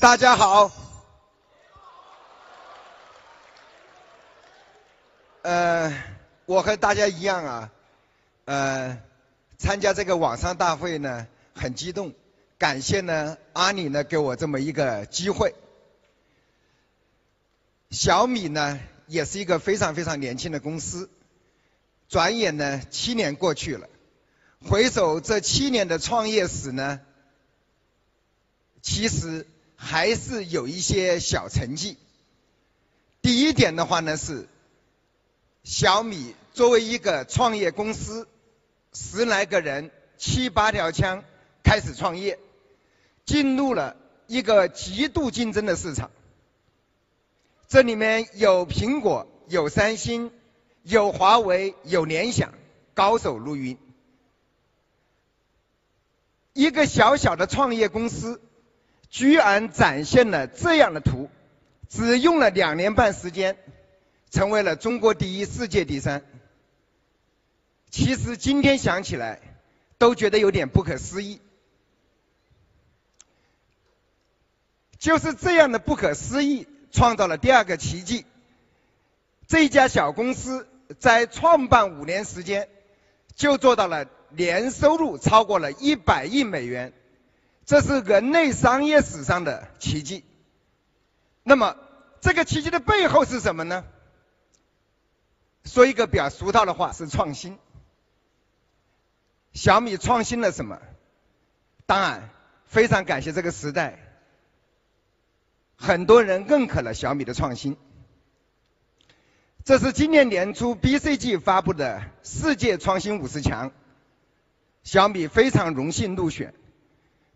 大家好。呃，我和大家一样啊，呃，参加这个网上大会呢，很激动。感谢呢，阿里呢给我这么一个机会。小米呢，也是一个非常非常年轻的公司。转眼呢，七年过去了，回首这七年的创业史呢，其实还是有一些小成绩。第一点的话呢是。小米作为一个创业公司，十来个人，七八条枪，开始创业，进入了一个极度竞争的市场。这里面有苹果，有三星，有华为，有联想，高手如云。一个小小的创业公司，居然展现了这样的图，只用了两年半时间。成为了中国第一，世界第三。其实今天想起来，都觉得有点不可思议。就是这样的不可思议，创造了第二个奇迹。这家小公司在创办五年时间，就做到了年收入超过了一百亿美元，这是人类商业史上的奇迹。那么，这个奇迹的背后是什么呢？说一个比较俗套的话，是创新。小米创新了什么？当然，非常感谢这个时代，很多人认可了小米的创新。这是今年年初 BCG 发布的世界创新五十强，小米非常荣幸入选。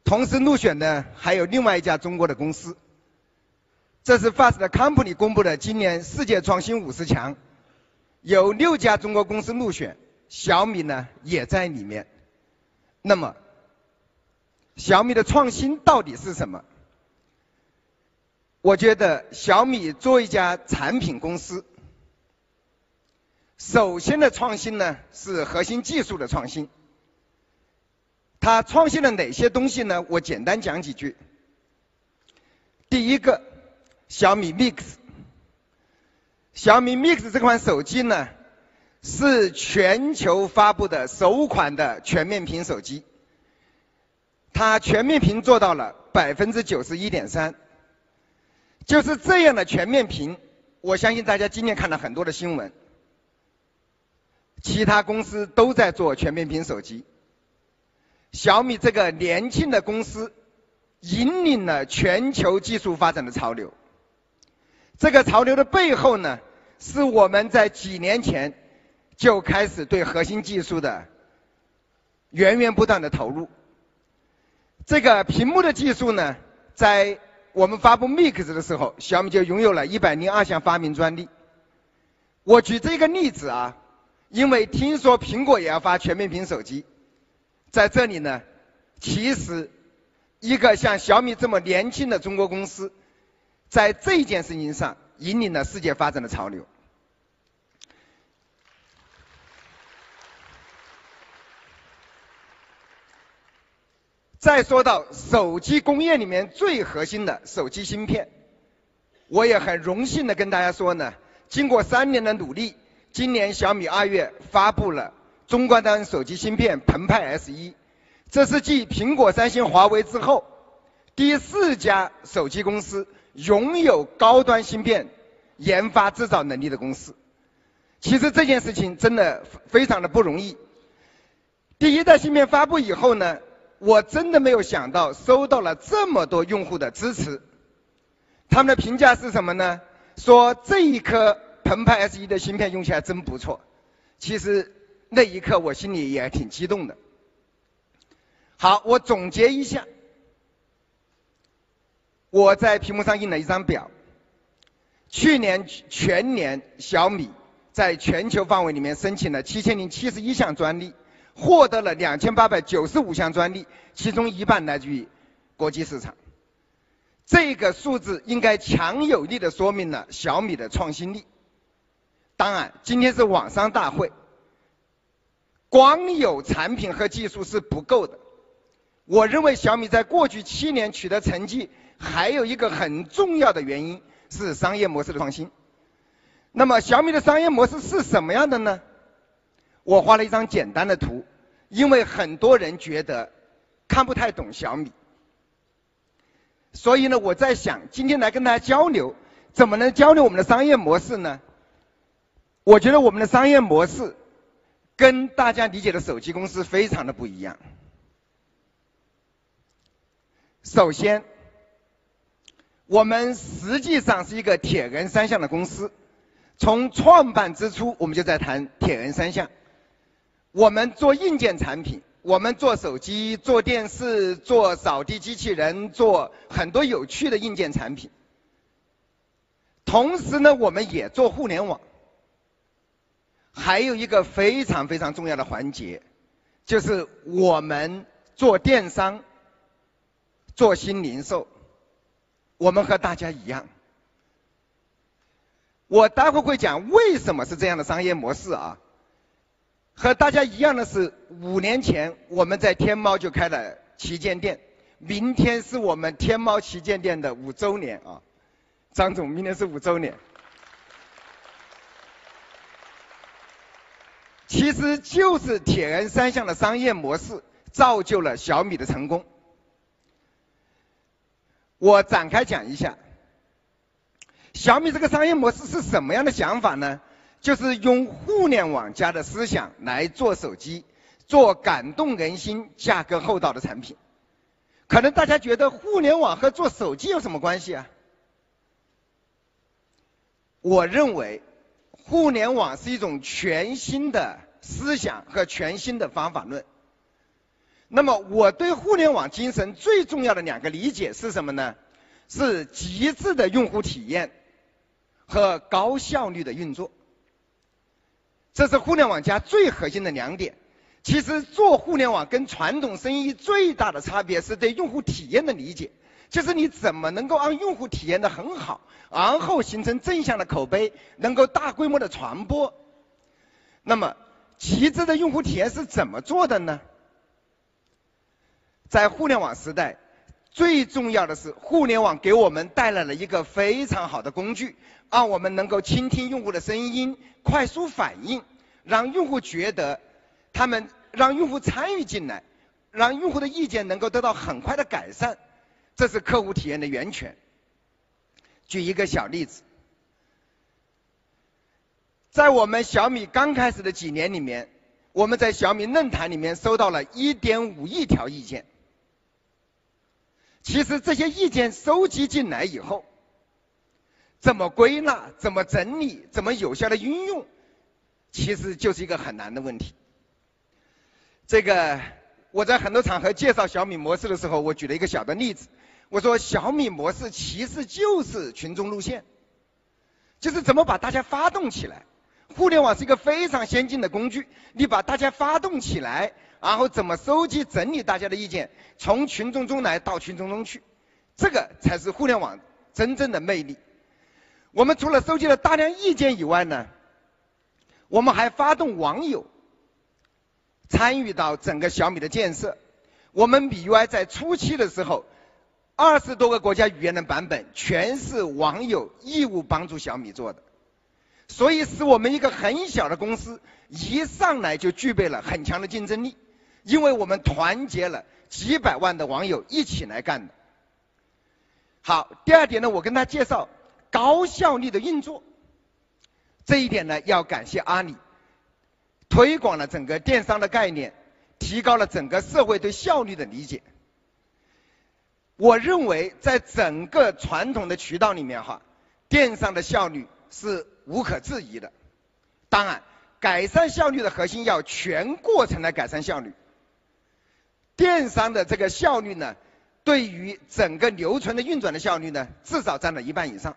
同时入选的还有另外一家中国的公司。这是 Fast Company 公布的今年世界创新五十强。有六家中国公司入选，小米呢也在里面。那么，小米的创新到底是什么？我觉得小米作为一家产品公司，首先的创新呢是核心技术的创新。它创新了哪些东西呢？我简单讲几句。第一个，小米 Mix。小米 Mix 这款手机呢，是全球发布的首款的全面屏手机。它全面屏做到了百分之九十一点三，就是这样的全面屏，我相信大家今天看了很多的新闻，其他公司都在做全面屏手机，小米这个年轻的公司引领了全球技术发展的潮流。这个潮流的背后呢，是我们在几年前就开始对核心技术的源源不断的投入。这个屏幕的技术呢，在我们发布 Mix 的时候，小米就拥有了一百零二项发明专利。我举这个例子啊，因为听说苹果也要发全面屏手机，在这里呢，其实一个像小米这么年轻的中国公司。在这件事情上引领了世界发展的潮流。再说到手机工业里面最核心的手机芯片，我也很荣幸的跟大家说呢，经过三年的努力，今年小米二月发布了中高端手机芯片澎湃 S 一，这是继苹果、三星、华为之后第四家手机公司。拥有高端芯片研发制造能力的公司，其实这件事情真的非常的不容易。第一代芯片发布以后呢，我真的没有想到收到了这么多用户的支持。他们的评价是什么呢？说这一颗澎湃 S 一的芯片用起来真不错。其实那一刻我心里也挺激动的。好，我总结一下。我在屏幕上印了一张表，去年全年小米在全球范围里面申请了七千零七十一项专利，获得了两千八百九十五项专利，其中一半来自于国际市场。这个数字应该强有力的说明了小米的创新力。当然，今天是网商大会，光有产品和技术是不够的，我认为小米在过去七年取得成绩，还有一个很重要的原因是商业模式的创新。那么小米的商业模式是什么样的呢？我画了一张简单的图，因为很多人觉得看不太懂小米，所以呢，我在想今天来跟大家交流，怎么能交流我们的商业模式呢？我觉得我们的商业模式跟大家理解的手机公司非常的不一样。首先，我们实际上是一个铁人三项的公司，从创办之初我们就在谈铁人三项。我们做硬件产品，我们做手机、做电视、做扫地机器人，做很多有趣的硬件产品。同时呢，我们也做互联网。还有一个非常非常重要的环节，就是我们做电商。做新零售，我们和大家一样。我待会会讲为什么是这样的商业模式啊。和大家一样的是，五年前我们在天猫就开了旗舰店，明天是我们天猫旗舰店的五周年啊。张总，明天是五周年。其实就是铁人三项的商业模式造就了小米的成功。我展开讲一下，小米这个商业模式是什么样的想法呢？就是用互联网加的思想来做手机，做感动人心、价格厚道的产品。可能大家觉得互联网和做手机有什么关系啊？我认为，互联网是一种全新的思想和全新的方法论。那么我对互联网精神最重要的两个理解是什么呢？是极致的用户体验和高效率的运作。这是互联网加最核心的两点。其实做互联网跟传统生意最大的差别是对用户体验的理解，就是你怎么能够让用户体验的很好，然后形成正向的口碑，能够大规模的传播。那么极致的用户体验是怎么做的呢？在互联网时代，最重要的是互联网给我们带来了一个非常好的工具，让我们能够倾听用户的声音，快速反应，让用户觉得他们让用户参与进来，让用户的意见能够得到很快的改善，这是客户体验的源泉。举一个小例子，在我们小米刚开始的几年里面，我们在小米论坛里面收到了1.5亿条意见。其实这些意见收集进来以后，怎么归纳、怎么整理、怎么有效的运用，其实就是一个很难的问题。这个我在很多场合介绍小米模式的时候，我举了一个小的例子，我说小米模式其实就是群众路线，就是怎么把大家发动起来。互联网是一个非常先进的工具，你把大家发动起来。然后怎么收集整理大家的意见，从群众中来到群众中去，这个才是互联网真正的魅力。我们除了收集了大量意见以外呢，我们还发动网友参与到整个小米的建设。我们 MIUI 在初期的时候，二十多个国家语言的版本全是网友义务帮助小米做的，所以使我们一个很小的公司一上来就具备了很强的竞争力。因为我们团结了几百万的网友一起来干的。好，第二点呢，我跟他介绍高效率的运作。这一点呢，要感谢阿里，推广了整个电商的概念，提高了整个社会对效率的理解。我认为，在整个传统的渠道里面哈，电商的效率是无可置疑的。当然，改善效率的核心要全过程来改善效率。电商的这个效率呢，对于整个流程的运转的效率呢，至少占了一半以上。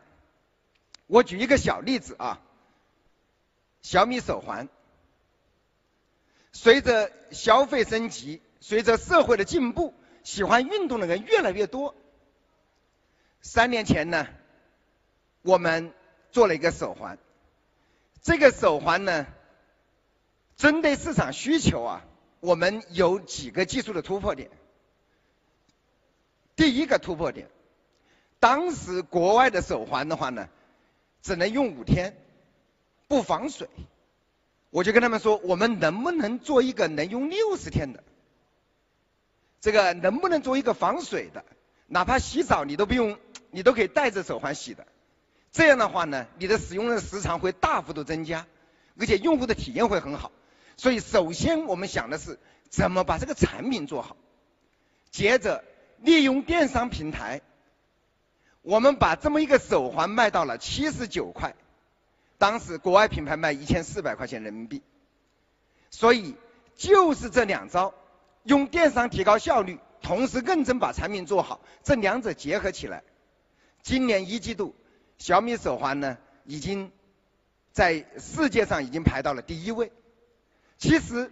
我举一个小例子啊，小米手环，随着消费升级，随着社会的进步，喜欢运动的人越来越多。三年前呢，我们做了一个手环，这个手环呢，针对市场需求啊。我们有几个技术的突破点。第一个突破点。当时国外的手环的话呢，只能用五天，不防水。我就跟他们说，我们能不能做一个能用六十天的？这个能不能做一个防水的？哪怕洗澡你都不用，你都可以带着手环洗的。这样的话呢，你的使用的时长会大幅度增加，而且用户的体验会很好。所以，首先我们想的是怎么把这个产品做好。接着，利用电商平台。我们把这么一个手环卖到了七十九块，当时国外品牌卖一千四百块钱人民币，所以就是这两招，用电商提高效率，同时认真把产品做好，这两者结合起来，今年一季度小米手环呢已经在世界上已经排到了第一位。其实。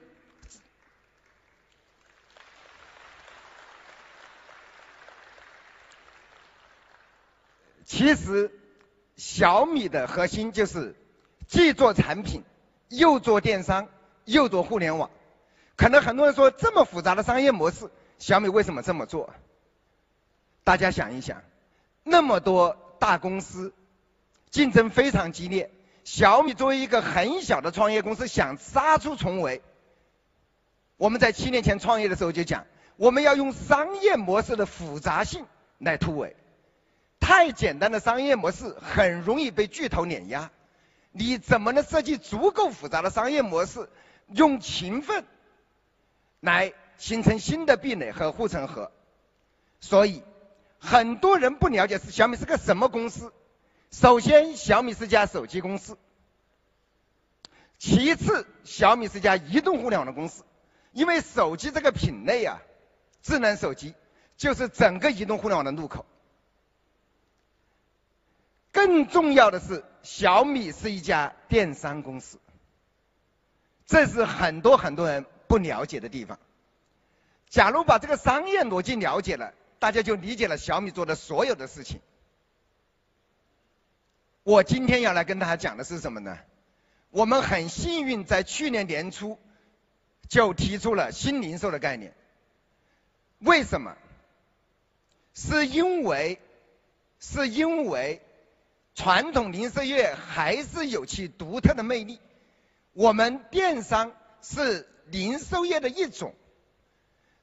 其实小米的核心就是既做产品，又做电商，又做互联网。可能很多人说这么复杂的商业模式，小米为什么这么做？大家想一想，那么多大公司竞争非常激烈，小米作为一个很小的创业公司想杀出重围。我们在七年前创业的时候就讲，我们要用商业模式的复杂性来突围。太简单的商业模式很容易被巨头碾压，你怎么能设计足够复杂的商业模式，用勤奋来形成新的壁垒和护城河？所以很多人不了解是小米是个什么公司。首先，小米是家手机公司；其次，小米是家移动互联网的公司。因为手机这个品类啊，智能手机就是整个移动互联网的入口。更重要的是，小米是一家电商公司，这是很多很多人不了解的地方。假如把这个商业逻辑了解了，大家就理解了小米做的所有的事情。我今天要来跟大家讲的是什么呢？我们很幸运在去年年初就提出了新零售的概念。为什么？是因为，是因为。传统零售业还是有其独特的魅力。我们电商是零售业的一种。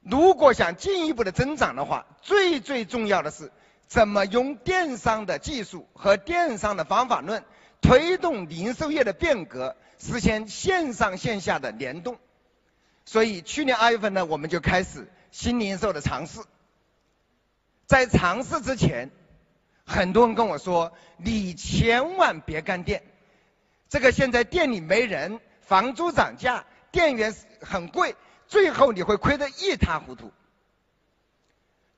如果想进一步的增长的话，最最重要的是怎么用电商的技术和电商的方法论推动零售业的变革，实现线上线下的联动。所以去年二月份呢，我们就开始新零售的尝试。在尝试之前。很多人跟我说：“你千万别干店，这个现在店里没人，房租涨价，店员很贵，最后你会亏得一塌糊涂。”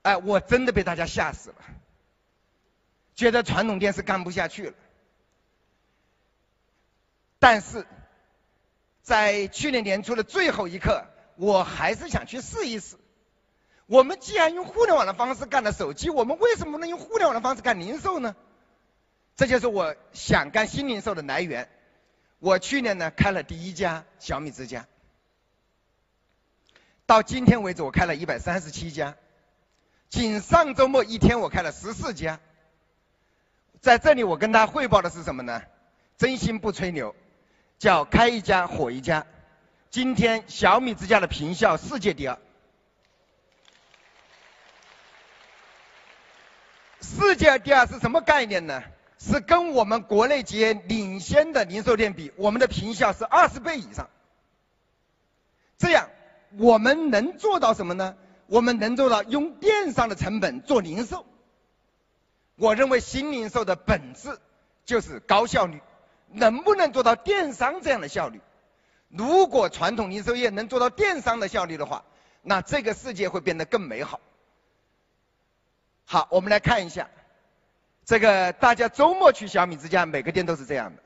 哎，我真的被大家吓死了，觉得传统店是干不下去了。但是，在去年年初的最后一刻，我还是想去试一试。我们既然用互联网的方式干了手机，我们为什么不能用互联网的方式干零售呢？这就是我想干新零售的来源。我去年呢开了第一家小米之家，到今天为止我开了一百三十七家，仅上周末一天我开了十四家。在这里我跟大家汇报的是什么呢？真心不吹牛，叫开一家火一家。今天小米之家的评效世界第二。世界第二是什么概念呢？是跟我们国内企业领先的零售店比，我们的评效是二十倍以上。这样我们能做到什么呢？我们能做到用电商的成本做零售。我认为新零售的本质就是高效率，能不能做到电商这样的效率？如果传统零售业能做到电商的效率的话，那这个世界会变得更美好。好，我们来看一下，这个大家周末去小米之家，每个店都是这样的。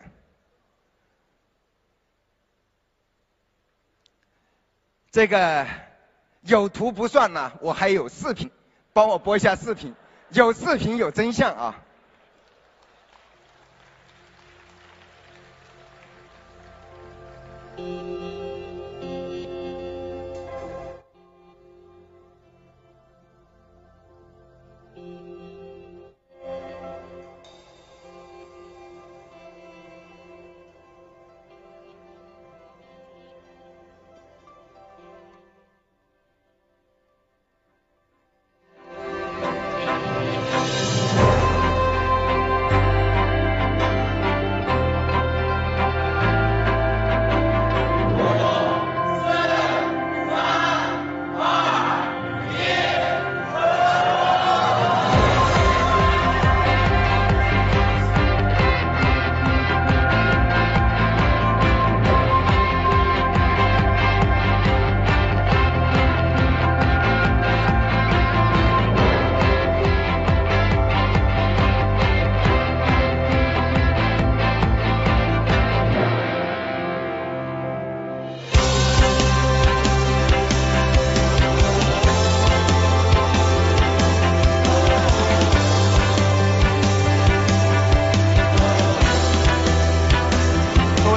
这个有图不算呢，我还有视频，帮我播一下视频，有视频有真相啊。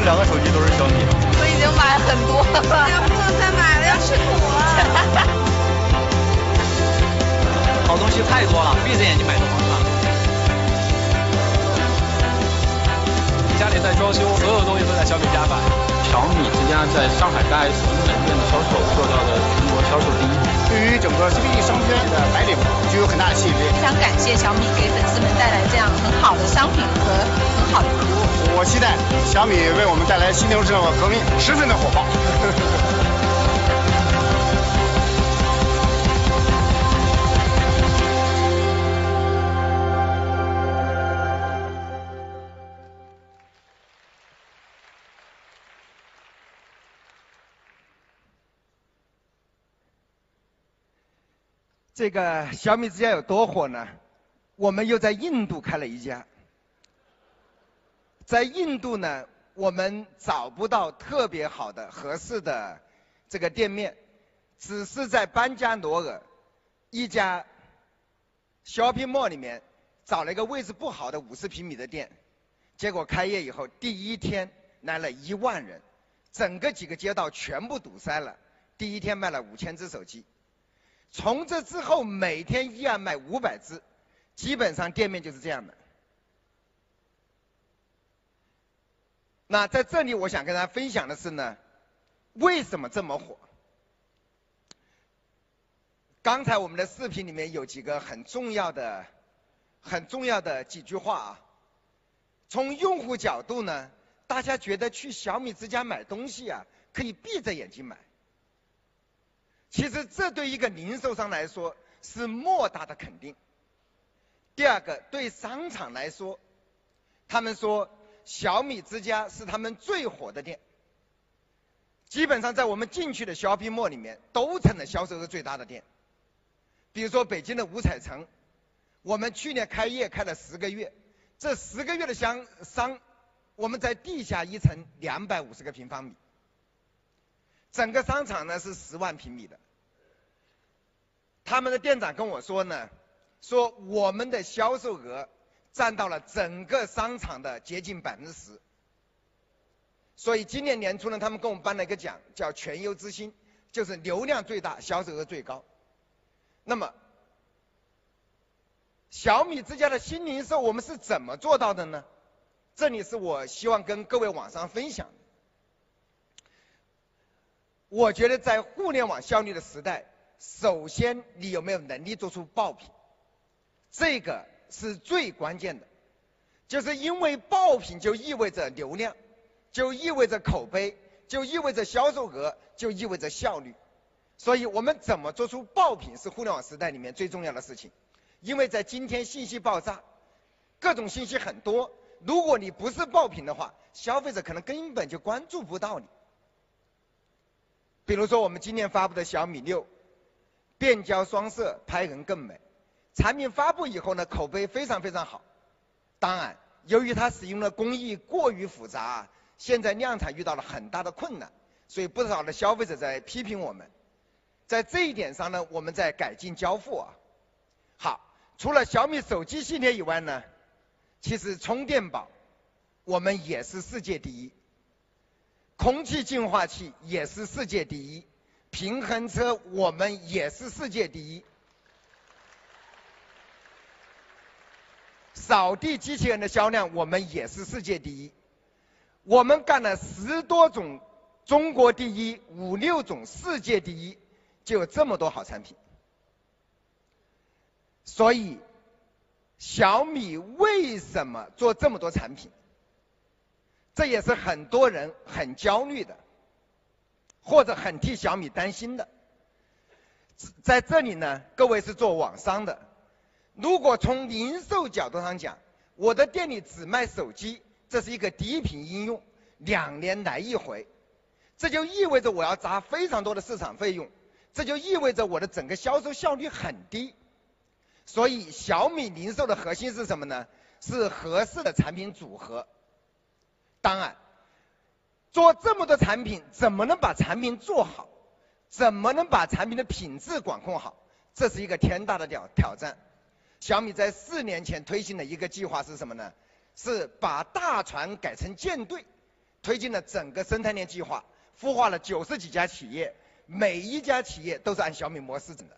两个手机都是小米。我已经买了很多了，不能再买了，要吃土了。好东西太多了，闭着眼睛买都好看。家里在装修，所有东西都在小米家买。小米之家在上海大 S 门店的销售做到了全国销售第一。对于整个 CBD 商圈的白领具有很大的吸引力。非常感谢小米给粉丝们带来这样很好的商品和很好的服务。我期待小米为我们带来新零售革命，十分的火爆。这个小米之家有多火呢？我们又在印度开了一家，在印度呢，我们找不到特别好的、合适的这个店面，只是在班加罗尔一家 shopping mall 里面找了一个位置不好的五十平米的店，结果开业以后第一天来了一万人，整个几个街道全部堵塞了，第一天卖了五千只手机。从这之后，每天依然卖五百只，基本上店面就是这样的。那在这里，我想跟大家分享的是呢，为什么这么火？刚才我们的视频里面有几个很重要的、很重要的几句话啊。从用户角度呢，大家觉得去小米之家买东西啊，可以闭着眼睛买。其实这对一个零售商来说是莫大的肯定。第二个，对商场来说，他们说小米之家是他们最火的店，基本上在我们进去的 shopping mall 里面都成了销售额最大的店。比如说北京的五彩城，我们去年开业开了十个月，这十个月的商商，我们在地下一层两百五十个平方米。整个商场呢是十万平米的，他们的店长跟我说呢，说我们的销售额占到了整个商场的接近百分之十，所以今年年初呢，他们给我们颁了一个奖，叫全优之星，就是流量最大，销售额最高。那么，小米之家的新零售我们是怎么做到的呢？这里是我希望跟各位网上分享。我觉得在互联网效率的时代，首先你有没有能力做出爆品，这个是最关键的。就是因为爆品就意味着流量，就意味着口碑，就意味着销售额，就意味着效率。所以我们怎么做出爆品是互联网时代里面最重要的事情。因为在今天信息爆炸，各种信息很多，如果你不是爆品的话，消费者可能根本就关注不到你。比如说，我们今年发布的小米六，变焦双摄，拍人更美。产品发布以后呢，口碑非常非常好。当然，由于它使用的工艺过于复杂，现在量产遇到了很大的困难，所以不少的消费者在批评我们。在这一点上呢，我们在改进交付啊。好，除了小米手机系列以外呢，其实充电宝我们也是世界第一。空气净化器也是世界第一，平衡车我们也是世界第一，扫地机器人的销量我们也是世界第一，我们干了十多种中国第一，五六种世界第一，就有这么多好产品。所以，小米为什么做这么多产品？这也是很多人很焦虑的，或者很替小米担心的。在这里呢，各位是做网商的，如果从零售角度上讲，我的店里只卖手机，这是一个低频应用，两年来一回，这就意味着我要砸非常多的市场费用，这就意味着我的整个销售效率很低。所以小米零售的核心是什么呢？是合适的产品组合。当然，做这么多产品，怎么能把产品做好？怎么能把产品的品质管控好？这是一个天大的挑挑战。小米在四年前推行的一个计划是什么呢？是把大船改成舰队，推进了整个生态链计划，孵化了九十几家企业，每一家企业都是按小米模式整的。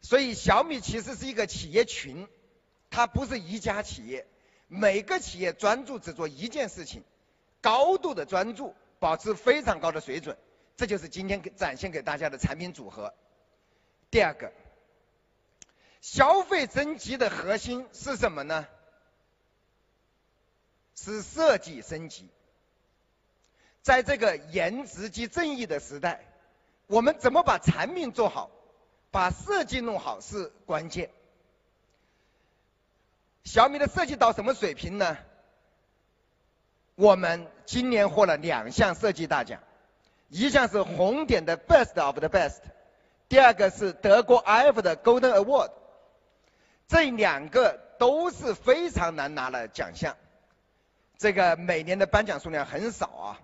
所以小米其实是一个企业群，它不是一家企业，每个企业专注只做一件事情，高度的专注，保持非常高的水准，这就是今天给展现给大家的产品组合。第二个，消费升级的核心是什么呢？是设计升级。在这个颜值即正义的时代，我们怎么把产品做好？把设计弄好是关键。小米的设计到什么水平呢？我们今年获了两项设计大奖，一项是红点的 Best of the Best，第二个是德国 iF 的 Golden Award。这两个都是非常难拿的奖项，这个每年的颁奖数量很少啊。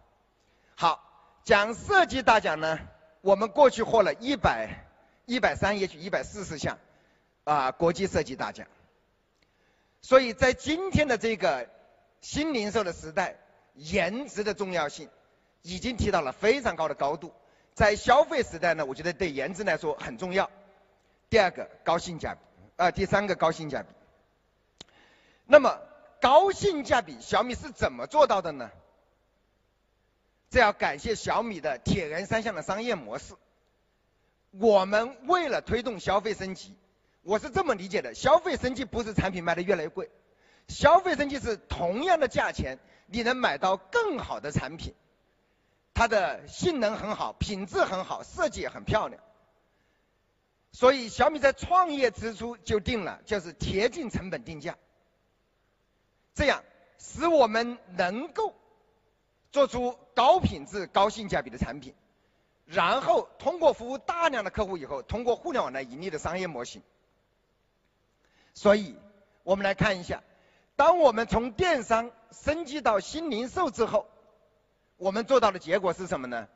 好，讲设计大奖呢，我们过去获了一百。一百三，也许一百四十项，啊，国际设计大奖。所以在今天的这个新零售的时代，颜值的重要性已经提到了非常高的高度。在消费时代呢，我觉得对颜值来说很重要。第二个高性价比，啊，第三个高性价比。那么高性价比，小米是怎么做到的呢？这要感谢小米的铁人三项的商业模式。我们为了推动消费升级，我是这么理解的：消费升级不是产品卖的越来越贵，消费升级是同样的价钱，你能买到更好的产品，它的性能很好，品质很好，设计也很漂亮。所以小米在创业之初就定了，就是贴近成本定价，这样使我们能够做出高品质、高性价比的产品。然后通过服务大量的客户以后，通过互联网来盈利的商业模型。所以，我们来看一下，当我们从电商升级到新零售之后，我们做到的结果是什么呢？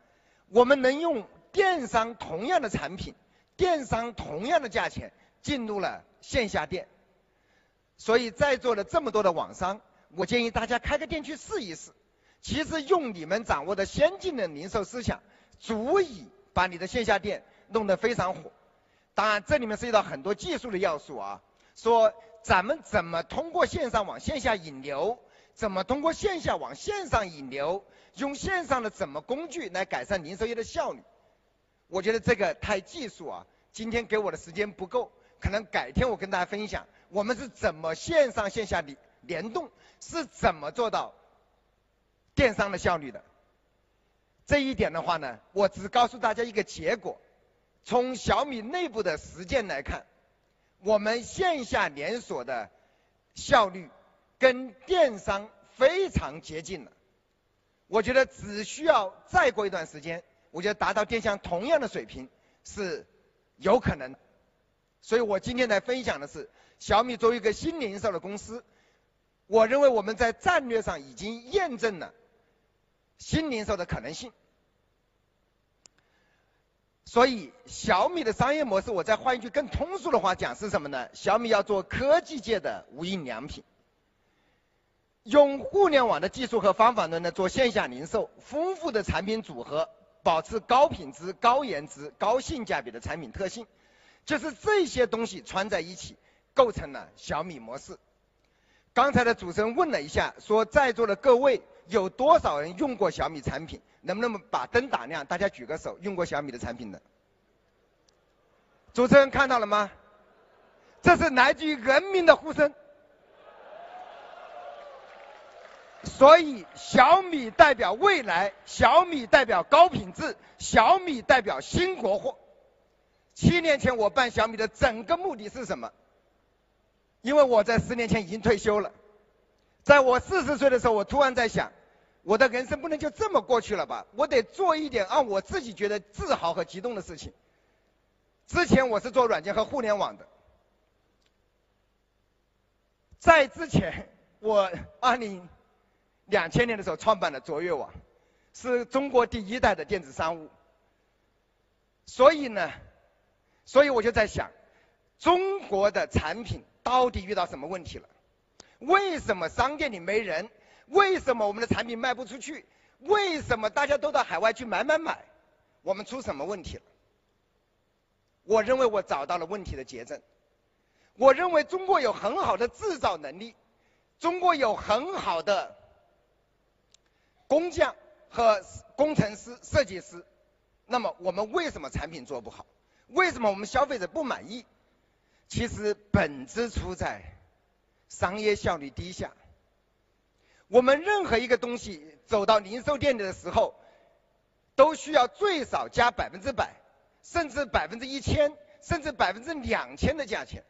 我们能用电商同样的产品，电商同样的价钱进入了线下店。所以在座的这么多的网商，我建议大家开个店去试一试。其实用你们掌握的先进的零售思想。足以把你的线下店弄得非常火。当然，这里面涉及到很多技术的要素啊。说咱们怎么通过线上往线下引流，怎么通过线下往线上引流，用线上的怎么工具来改善零售业的效率。我觉得这个太技术啊，今天给我的时间不够，可能改天我跟大家分享，我们是怎么线上线下联联动，是怎么做到电商的效率的。这一点的话呢，我只告诉大家一个结果：从小米内部的实践来看，我们线下连锁的效率跟电商非常接近了。我觉得只需要再过一段时间，我觉得达到电商同样的水平是有可能。所以我今天来分享的是，小米作为一个新零售的公司，我认为我们在战略上已经验证了。新零售的可能性，所以小米的商业模式，我再换一句更通俗的话讲是什么呢？小米要做科技界的无印良品，用互联网的技术和方法论呢做线下零售，丰富的产品组合，保持高品质、高颜值、高性价比的产品特性，就是这些东西串在一起，构成了小米模式。刚才的主持人问了一下，说在座的各位。有多少人用过小米产品？能不能把灯打亮？大家举个手，用过小米的产品的。主持人看到了吗？这是来自于人民的呼声。所以小米代表未来，小米代表高品质，小米代表新国货。七年前我办小米的整个目的是什么？因为我在十年前已经退休了。在我四十岁的时候，我突然在想，我的人生不能就这么过去了吧？我得做一点让我自己觉得自豪和激动的事情。之前我是做软件和互联网的，在之前我二零两千年的时候创办了卓越网，是中国第一代的电子商务。所以呢，所以我就在想，中国的产品到底遇到什么问题了？为什么商店里没人？为什么我们的产品卖不出去？为什么大家都到海外去买买买？我们出什么问题了？我认为我找到了问题的结症。我认为中国有很好的制造能力，中国有很好的工匠和工程师、设计师。那么我们为什么产品做不好？为什么我们消费者不满意？其实本质出在商业效率低下。我们任何一个东西走到零售店里的时候，都需要最少加百分之百，甚至百分之一千，甚至百分之两千的价钱。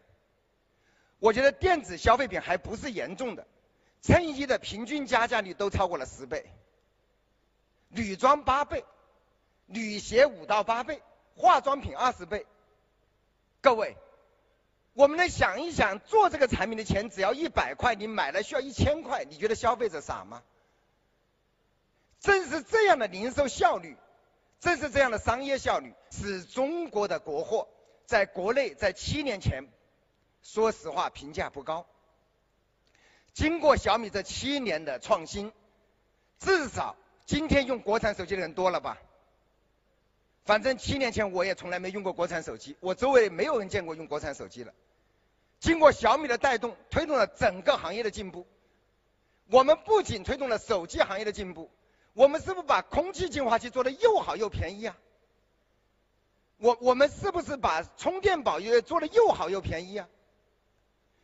我觉得电子消费品还不是严重的，衬衣的平均加价率都超过了十倍，女装八倍，女鞋五到八倍，化妆品二十倍。各位，我们来想一想，做这个产品的钱只要一百块，你买了需要一千块，你觉得消费者傻吗？正是这样的零售效率，正是这样的商业效率，使中国的国货在国内在七年前。说实话，评价不高。经过小米这七年的创新，至少今天用国产手机的人多了吧？反正七年前我也从来没用过国产手机，我周围没有人见过用国产手机了。经过小米的带动，推动了整个行业的进步。我们不仅推动了手机行业的进步，我们是不是把空气净化器做的又好又便宜啊？我我们是不是把充电宝也做的又好又便宜啊？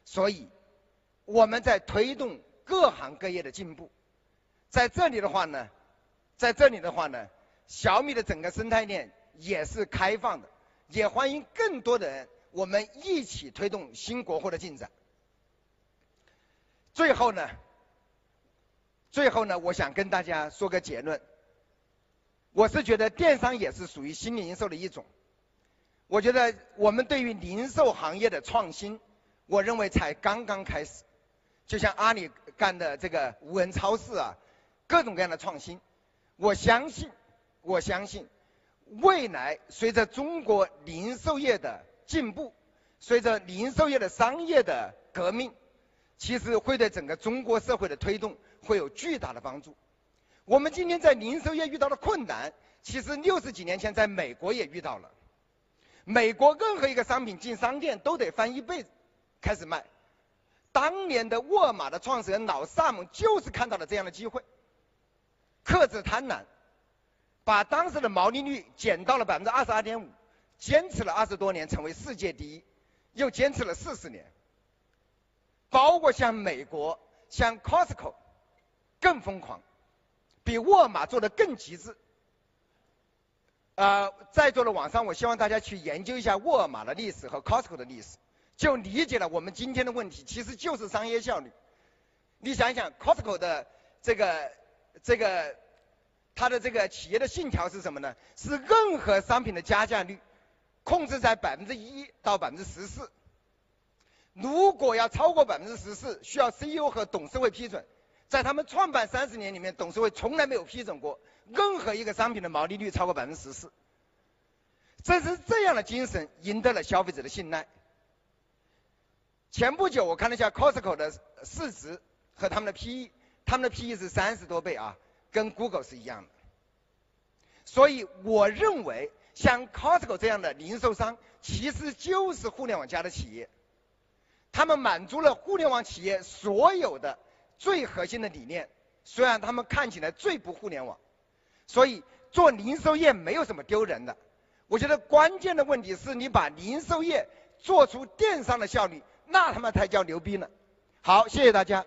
所以，我们在推动各行各业的进步。在这里的话呢，在这里的话呢，小米的整个生态链也是开放的，也欢迎更多的人，我们一起推动新国货的进展。最后呢，最后呢，我想跟大家说个结论。我是觉得电商也是属于新零售的一种。我觉得我们对于零售行业的创新。我认为才刚刚开始，就像阿里干的这个无人超市啊，各种各样的创新，我相信，我相信，未来随着中国零售业的进步，随着零售业的商业的革命，其实会对整个中国社会的推动会有巨大的帮助。我们今天在零售业遇到的困难，其实六十几年前在美国也遇到了，美国任何一个商品进商店都得翻一倍。开始卖。当年的沃尔玛的创始人老萨姆就是看到了这样的机会，克制贪婪，把当时的毛利率减到了百分之二十二点五，坚持了二十多年，成为世界第一，又坚持了四十年。包括像美国，像 Costco，更疯狂，比沃尔玛做的更极致。呃，在座的网上，我希望大家去研究一下沃尔玛的历史和 Costco 的历史。就理解了我们今天的问题，其实就是商业效率。你想一想，Costco 的这个这个它的这个企业的信条是什么呢？是任何商品的加价率控制在百分之一到百分之十四。如果要超过百分之十四，需要 CEO 和董事会批准。在他们创办三十年里面，董事会从来没有批准过任何一个商品的毛利率超过百分之十四。正是这样的精神赢得了消费者的信赖。前不久我看了一下 Costco 的市值和他们的 PE，他们的 PE 是三十多倍啊，跟 Google 是一样的。所以我认为像 Costco 这样的零售商，其实就是互联网加的企业，他们满足了互联网企业所有的最核心的理念，虽然他们看起来最不互联网。所以做零售业没有什么丢人的，我觉得关键的问题是你把零售业做出电商的效率。那他妈才叫牛逼呢！好，谢谢大家。